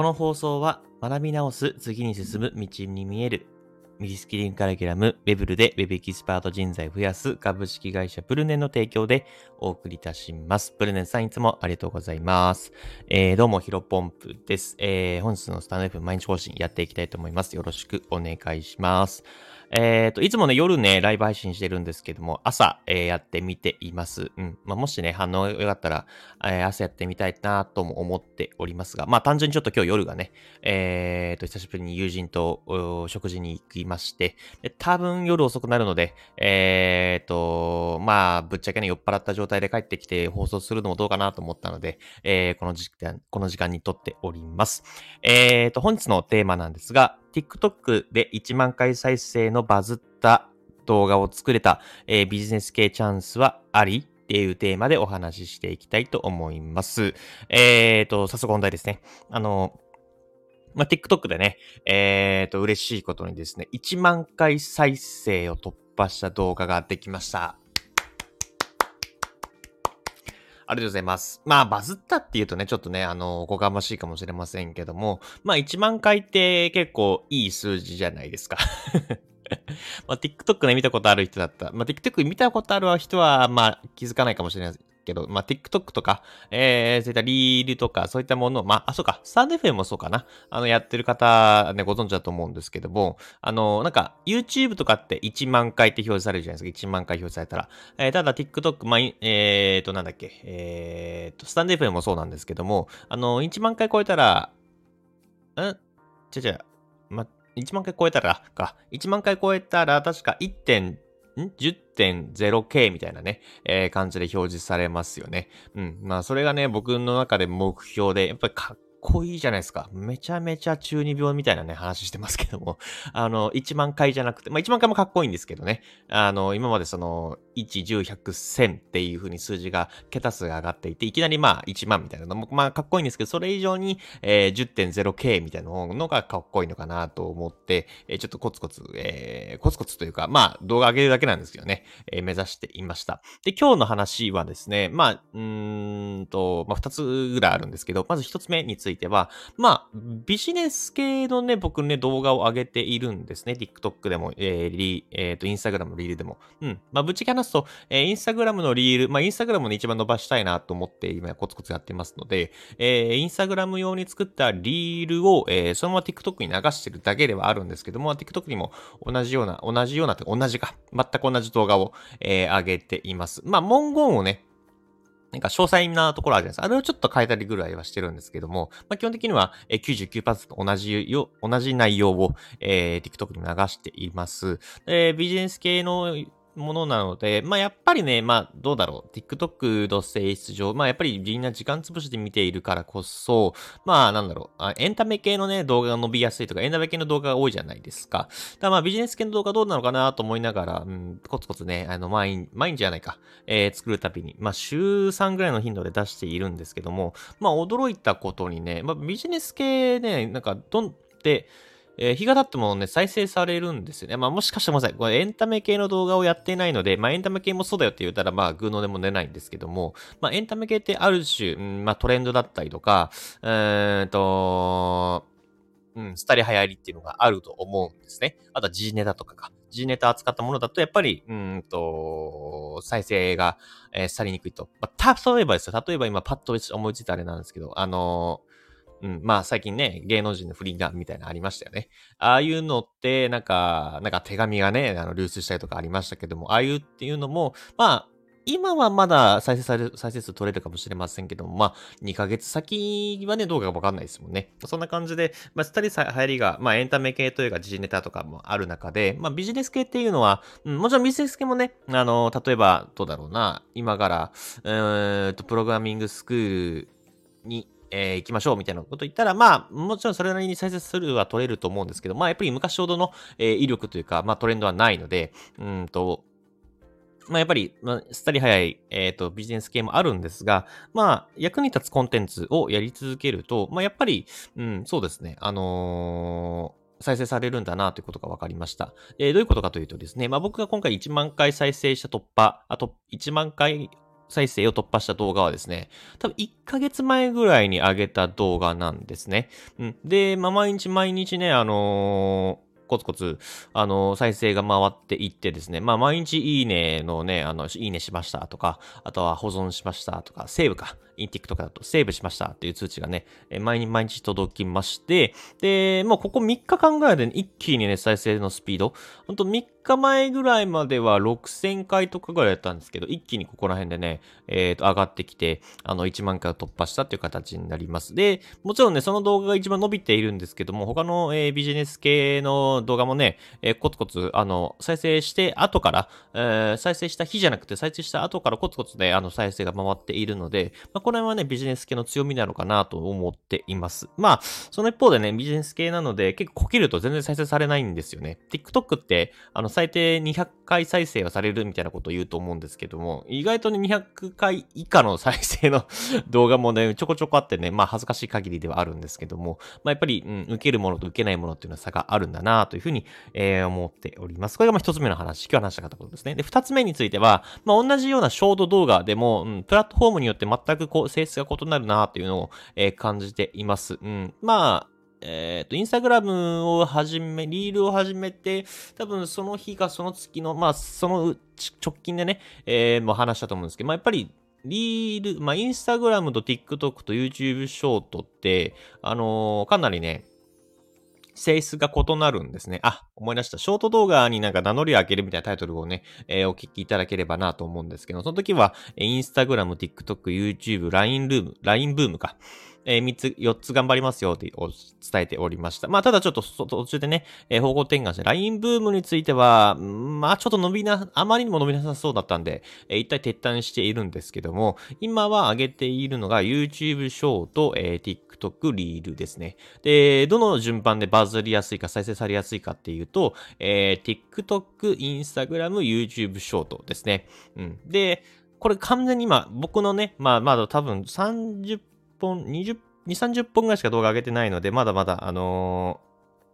この放送は学び直す次に進む道に見えるリスキリングカリキュラム、ウェブルで Web エキスパート人材増やす株式会社プルネンの提供でお送りいたします。プルネンさんいつもありがとうございます。えー、どうもヒロポンプです。えー、本日のスタンド F 毎日更新やっていきたいと思います。よろしくお願いします。えっ、ー、と、いつもね、夜ね、ライブ配信してるんですけども、朝、えー、やってみています。うん。まあ、もしね、反応良かったら、えー、朝やってみたいなとも思っておりますが、まあ、単純にちょっと今日夜がね、えっ、と、久しぶりに友人と食事に行きまして、で多分夜遅くなるので、えっ、と、まあ、ぶっちゃけね、酔っ払った状態で帰ってきて放送するのもどうかなと思ったので、えこの時間、この時間に撮っております。えっ、と、本日のテーマなんですが、TikTok で1万回再生のバズった動画を作れた、えー、ビジネス系チャンスはありっていうテーマでお話ししていきたいと思います。えーと、早速本題ですね。あの、まあ、TikTok でね、えーと、嬉しいことにですね、1万回再生を突破した動画ができました。ありがとうございます。まあ、バズったっていうとね、ちょっとね、あの、おこがましいかもしれませんけども、まあ、1万回って結構いい数字じゃないですか まあ、TikTok ね、見たことある人だった。まあ、TikTok 見たことある人は、まあ、気づかないかもしれないけど、まあ、TikTok とか、えー、そういったリールとか、そういったもの、まあ、あ、そうか、スタンド FM もそうかな。あの、やってる方、ね、ご存知だと思うんですけども、あの、なんか、YouTube とかって1万回って表示されるじゃないですか。1万回表示されたら。えー、ただ、TikTok、まあ、えーと、なんだっけ、えーと、スタンド FM もそうなんですけども、あの、1万回超えたら、ん？ちゃちゃ、ま、1万回超えたらか。1万回超えたら、確か 1. 10.0K みたいなね、えー、感じで表示されますよね。うん。まあ、それがね、僕の中で目標で、やっぱりかっっこいいじゃないですか。めちゃめちゃ中二病みたいなね、話してますけども。あの、1万回じゃなくて、まあ1万回もかっこいいんですけどね。あの、今までその、1、10、100、1000っていう風に数字が、桁数が上がっていて、いきなりまあ1万みたいなのも、まあかっこいいんですけど、それ以上に、えー、10.0K みたいなのがかっこいいのかなと思って、えー、ちょっとコツコツ、えー、コツコツというか、まあ動画上げるだけなんですけどね、えー、目指していました。で、今日の話はですね、まあ、うーんと、まあ2つぐらいあるんですけど、まず1つ目についてついては、まあ、ビジネス系のね、僕ね、動画を上げているんですね。TikTok でも、えー、リえっ、ー、と、Instagram のリールでも。うん。まあ、ぶっちゃけ話すと、えー、Instagram のリール、まあ、Instagram の一番伸ばしたいなと思って今コツコツやってますので、えー、Instagram 用に作ったリールを、えー、そのまま TikTok に流してるだけではあるんですけども、TikTok にも同じような、同じような、同じか、全く同じ動画を、えー、上げています。まあ、文言をね、なんか詳細なところあるじゃないですか。あれをちょっと変えたりぐらいはしてるんですけども、まあ、基本的には99%同じよ、同じ内容を、えー、TikTok に流しています。えー、ビジネス系のものなので、まあやっぱりね、まあどうだろう。TikTok の性質上、まあやっぱりみんな時間潰しで見ているからこそ、まあなんだろう。あエンタメ系のね、動画が伸びやすいとか、エンタメ系の動画が多いじゃないですか。だからまあビジネス系の動画どうなのかなと思いながら、うん、コツコツね、あの、毎日、毎日じゃないか、えー、作るたびに、まあ週3ぐらいの頻度で出しているんですけども、まあ驚いたことにね、まあビジネス系ね、なんかどんって、えー、日が経ってもね、再生されるんですよね。まあもしかしてもさい、これエンタメ系の動画をやっていないので、まあエンタメ系もそうだよって言ったら、まあグーのでも出ないんですけども、まあエンタメ系ってある種、うん、まあトレンドだったりとか、えーと、うん、スタリ流行りっていうのがあると思うんですね。あとは G ネタとかか。G ネタ扱ったものだと、やっぱり、うんと、再生が、えー、さりにくいと。まあ、例えばですよ。例えば今パッと思いついたあれなんですけど、あのーうん、まあ最近ね、芸能人の不倫がみたいなのありましたよね。ああいうのって、なんか、なんか手紙がね、あの流出したりとかありましたけども、ああいうっていうのも、まあ、今はまだ再生される、再生数取れるかもしれませんけども、まあ、2ヶ月先はね、動画がわかんないですもんね。そんな感じで、まあ、スタリ流行りが、まあ、エンタメ系というか、時事ネタとかもある中で、まあ、ビジネス系っていうのは、うん、もちろんビジネス系もね、あの、例えば、どうだろうな、今から、えーと、プログラミングスクールに、えー、行きましょうみたいなこと言ったら、まあ、もちろんそれなりに再生数は取れると思うんですけど、まあ、やっぱり昔ほどの、えー、威力というか、まあ、トレンドはないので、うんと、まあ、やっぱり、まあ、スタリ早い、えっ、ー、と、ビジネス系もあるんですが、まあ、役に立つコンテンツをやり続けると、まあ、やっぱり、うん、そうですね、あのー再生されるんだなということが分かりました。えー、どういうことかというとですね、まあ僕が今回1万回再生した突破、あと1万回再生を突破した動画はですね、多分1ヶ月前ぐらいに上げた動画なんですね。うん。で、まあ、毎日毎日ね、あのーコツコツ、あの、再生が回っていってですね、まあ、毎日いいねのね、あの、いいねしましたとか、あとは保存しましたとか、セーブか、インティックとかだとセーブしましたっていう通知がね、毎日毎日届きまして、で、もうここ3日間ぐらいで、ね、一気にね、再生のスピード、ほんと3日前ぐらいまでは6000回とかぐらいだったんですけど、一気にここら辺でね、えっ、ー、と、上がってきて、あの、1万回を突破したっていう形になります。で、もちろんね、その動画が一番伸びているんですけども、他の、えー、ビジネス系の動画もね、えー、コツコツ、あの、再生して後から、えー、再生した日じゃなくて再生した後からコツコツね、あの、再生が回っているので、まあ、これはね、ビジネス系の強みなのかなと思っています。まあ、その一方でね、ビジネス系なので、結構こけると全然再生されないんですよね。TikTok って、あの、最低200回再生はされるみたいなことを言うと思うんですけども、意外とね、200回以下の再生の 動画もね、ちょこちょこあってね、まあ、恥ずかしい限りではあるんですけども、まあ、やっぱり、うん、受けるものと受けないものっていうのは差があるんだなというふうに、えー、思っております。これがまあ一つ目の話、今日話したかったことですね。で、二つ目については、まあ、同じようなショート動画でも、うん、プラットフォームによって全くこう、性質が異なるなというのを、えー、感じています。うん。まあ、えっ、ー、と、インスタグラムを始め、リールを始めて、多分その日かその月の、まあ、その直近でね、えー、もう話したと思うんですけど、まあ、やっぱり、リール、まあ、インスタグラムと TikTok と YouTube ショートって、あのー、かなりね、性質が異なるんですね。あ、思い出した。ショート動画になんか名乗りを上げるみたいなタイトルをね、えー、お聞きいただければなと思うんですけど、その時は、インスタグラム、TikTok、YouTube、LINE ルーム、LINE ブームか。えー、3つ、4つ頑張りますよって伝えておりました。まあ、ただちょっと途中でね、えー、方向転換して、LINE ブームについては、まあ、ちょっと伸びな、あまりにも伸びなさそうだったんで、えー、一体撤退しているんですけども、今は上げているのが YouTube ショート、えー、TikTok リールですね。で、どの順番でバズりやすいか、再生されやすいかっていうと、えー、TikTok、Instagram、YouTube ショートですね。うん。で、これ完全に今、僕のね、まあ、まだ多分30本、20、2、30本ぐらいしか動画上げてないので、まだまだ、あのー、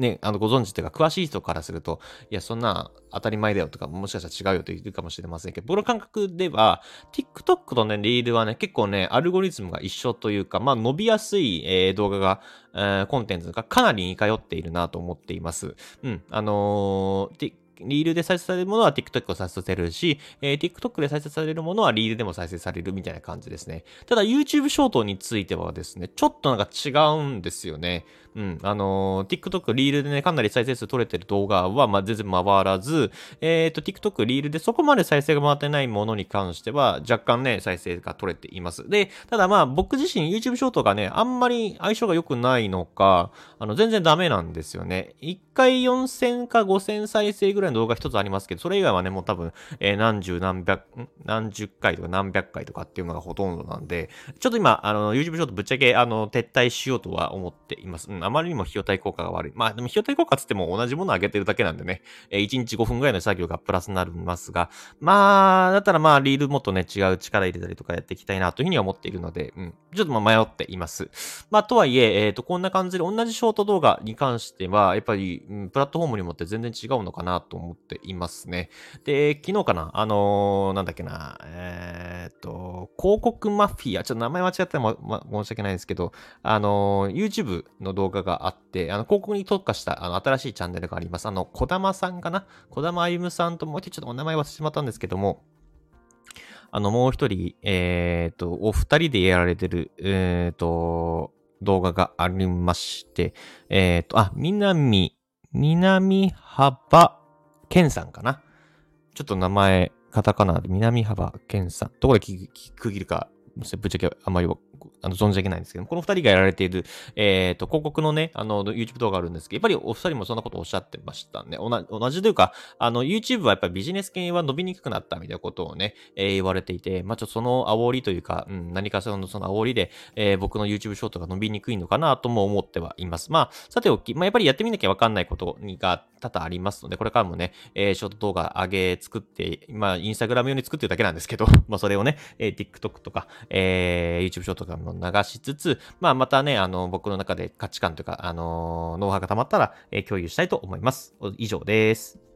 ね、あの、ご存知というか、詳しい人からすると、いや、そんな当たり前だよとか、もしかしたら違うよと言うかもしれませんけど、僕の感覚では、TikTok とね、リールはね、結構ね、アルゴリズムが一緒というか、まあ、伸びやすい、えー、動画が、えー、コンテンツがかなり似通っているなと思っています。うん、あのーリールで再生されるものは TikTok を再生されるし、えー、TikTok で再生されるものはリールでも再生されるみたいな感じですね。ただ YouTube ショートについてはですね、ちょっとなんか違うんですよね。うん。あのー、TikTok リールでね、かなり再生数取れてる動画は、まあ、全然回らず、えっ、ー、と、TikTok リールでそこまで再生が回ってないものに関しては、若干ね、再生が取れています。で、ただまあ、僕自身 YouTube ショートがね、あんまり相性が良くないのか、あの、全然ダメなんですよね。1回4000か5000再生ぐらいの動画一つありますけど、それ以外はね、もう多分、えー、何十何百、何十回とか何百回とかっていうのがほとんどなんで、ちょっと今、あの、YouTube ショートぶっちゃけ、あの、撤退しようとは思っています。うん、あまりにも費用対効果が悪い。まあ、でも費用対効果つっても同じものを上げてるだけなんでね、えー、1日5分ぐらいの作業がプラスになりますが、まあ、だったらまあ、リールもっとね、違う力入れたりとかやっていきたいなというふうには思っているので、うん、ちょっとまあ迷っています。まあ、とはいえ、えっ、ー、と、こんな感じで同じショート動画に関しては、やっぱり、うん、プラットフォームにもって全然違うのかなと思っていますね。で、昨日かな、あのー、なんだっけな、えっ、と、広告マフィア、ちょっと名前間違っても、ま、申し訳ないんですけど、あの、YouTube の動画があって、あの、広告に特化した、あの、新しいチャンネルがあります。あの、小玉さんかな？小玉あゆむさんともう一度ちょっとお名前忘れてしまったんですけども、あの、もう一人、えっ、ー、と、お二人でやられてる、えっ、ー、と、動画がありまして、えっ、ー、と、あ、南、南幅健さんかな？ちょっと名前、カタカナで南幅健さん。どこで区切るか、ぶっちゃけあんまりあの、存じ上げないんですけどこの二人がやられている、えっ、ー、と、広告のね、あの、YouTube 動画あるんですけど、やっぱりお二人もそんなことをおっしゃってましたね。同じというか、あの、YouTube はやっぱりビジネス系は伸びにくくなったみたいなことをね、えー、言われていて、まあ、ちょっとその煽りというか、うん、何かその、その煽りで、えー、僕の YouTube ショートが伸びにくいのかなとも思ってはいます。まあ、さておき、まあ、やっぱりやってみなきゃわかんないことが多々ありますので、これからもね、えー、ショート動画上げ作って、まあ、インスタグラム用に作ってるだけなんですけど、まあ、それをね、えー、TikTok とか、えー、YouTube ショートかも流しつつ、まあ、またね、あの、僕の中で価値観というか、あの、ノウハウが溜まったら、えー、共有したいと思います。以上です。